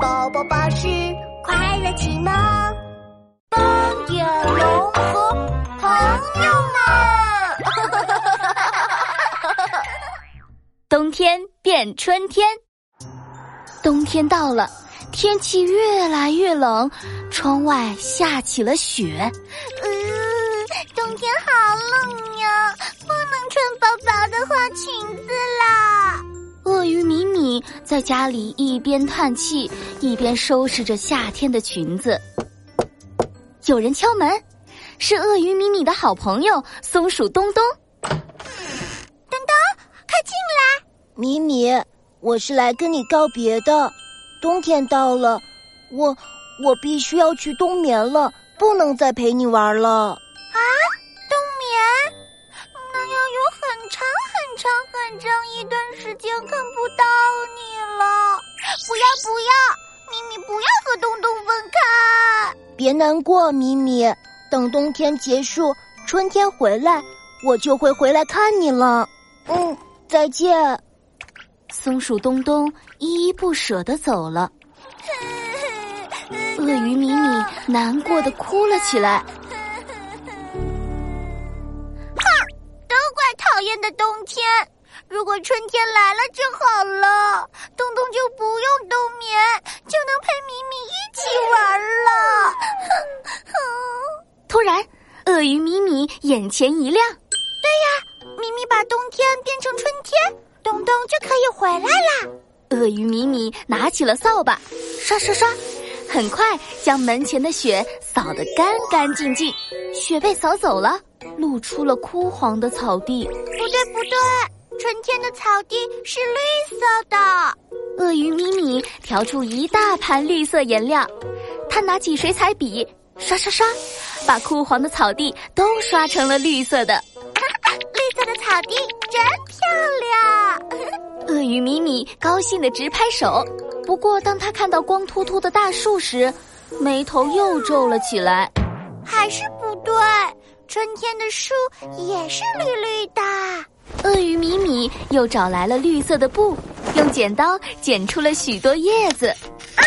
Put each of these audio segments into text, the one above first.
宝宝巴士快乐启蒙，斑点龙和朋友们。冬天变春天，冬天到了，天气越来越冷，窗外下起了雪。嗯，冬天在家里一边叹气，一边收拾着夏天的裙子。有人敲门，是鳄鱼米米的好朋友松鼠东东。东东，快进来！米米，我是来跟你告别的。冬天到了，我我必须要去冬眠了，不能再陪你玩了。啊，冬眠？那要有很长很长很长一段时间看不到你了。不要不要，咪咪不要和东东分开。别难过，咪咪，等冬天结束，春天回来，我就会回来看你了。嗯，再见。松鼠东东依依不舍的走了，鳄鱼米米难过的哭了起来。哼，都怪讨厌的冬天，如果春天来了就好了，眼前一亮，对呀，米米把冬天变成春天，东东就可以回来啦。鳄鱼米米拿起了扫把，刷刷刷，很快将门前的雪扫得干干净净，雪被扫走了。露出了枯黄的草地。不对，不对，春天的草地是绿色的。鳄鱼咪咪调出一大盘绿色颜料，他拿起水彩笔，刷刷刷，把枯黄的草地都刷成了绿色的。绿色的草地真漂亮！鳄鱼米米高兴的直拍手。不过，当他看到光秃秃的大树时，眉头又皱了起来。还是不对。春天的树也是绿绿的。鳄鱼米米又找来了绿色的布，用剪刀剪出了许多叶子。啊，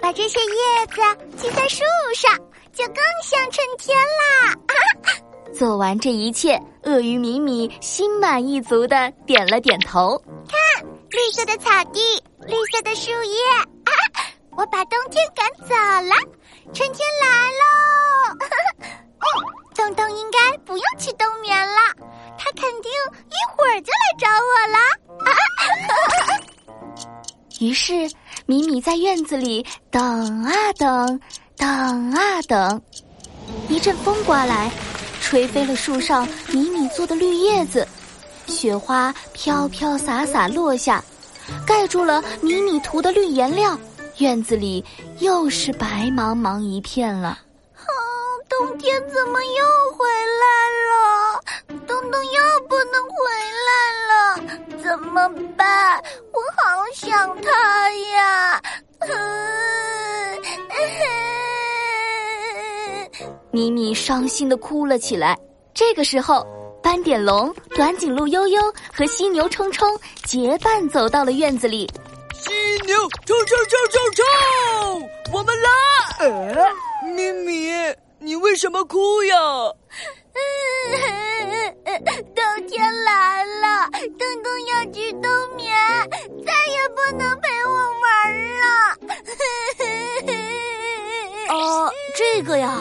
把这些叶子系在树上，就更像春天啦！做完这一切，鳄鱼米米心满意足的点了点头。看，绿色的草地，绿色的树叶，啊，我把冬天赶走了，春天来喽！东东应该不用去冬眠了，他肯定一会儿就来找我了。于是，米米在院子里等啊等，等啊等。一阵风刮来，吹飞了树上米米做的绿叶子，雪花飘飘洒洒落下，盖住了米米涂的绿颜料。院子里又是白茫茫一片了。冬天怎么又回来了？东东又不能回来了，怎么办？我好想他呀！咪咪伤心的哭了起来。这个时候，斑点龙、短颈鹿悠悠和犀牛冲冲结伴走到了院子里。犀牛冲冲冲冲冲，我们来！咪咪。你为什么哭呀？冬天来了，东东要去冬眠，再也不能陪我玩了。哦，这个呀，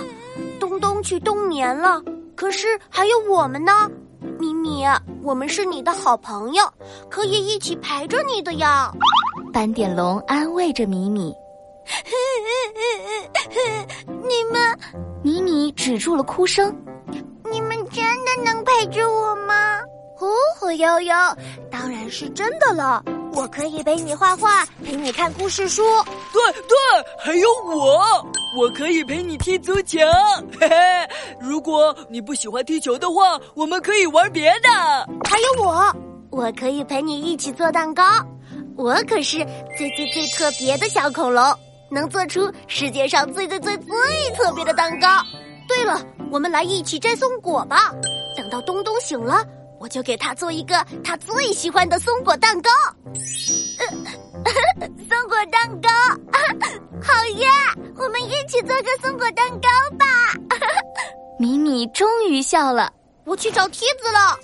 东东去冬眠了，可是还有我们呢，米米，我们是你的好朋友，可以一起陪着你的呀。斑点龙安慰着米米。你们，米米止住了哭声。你们真的能陪着我吗？呼呼悠悠，当然是真的了。我可以陪你画画，陪你看故事书。对对，还有我，我可以陪你踢足球。嘿嘿，如果你不喜欢踢球的话，我们可以玩别的。还有我，我可以陪你一起做蛋糕。我可是最最最特别的小恐龙。能做出世界上最最最最特别的蛋糕。对了，我们来一起摘松果吧。等到东东醒了，我就给他做一个他最喜欢的松果蛋糕。松果蛋糕，起做个松果蛋糕吧。米米终于笑了。我去找梯子了。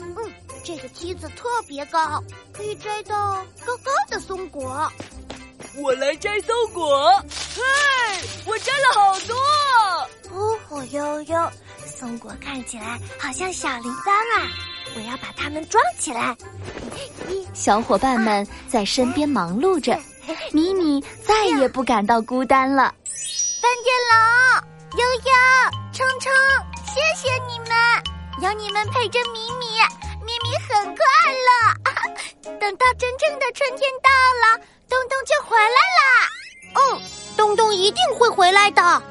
嗯，这个梯子特别高，可以摘到高高的松果。我来摘松果。嘿，我摘了好多。哦吼悠悠，松果看起来好像小铃铛啊！我要把它们装起来。小伙伴们在身边忙碌着，米米再也不感到孤单了。斑点龙、悠悠、冲冲，谢谢你们，有你们陪着米米，米米很快乐。等到真正的春天到了，东东就回来了。嗯，东东一定会回来的。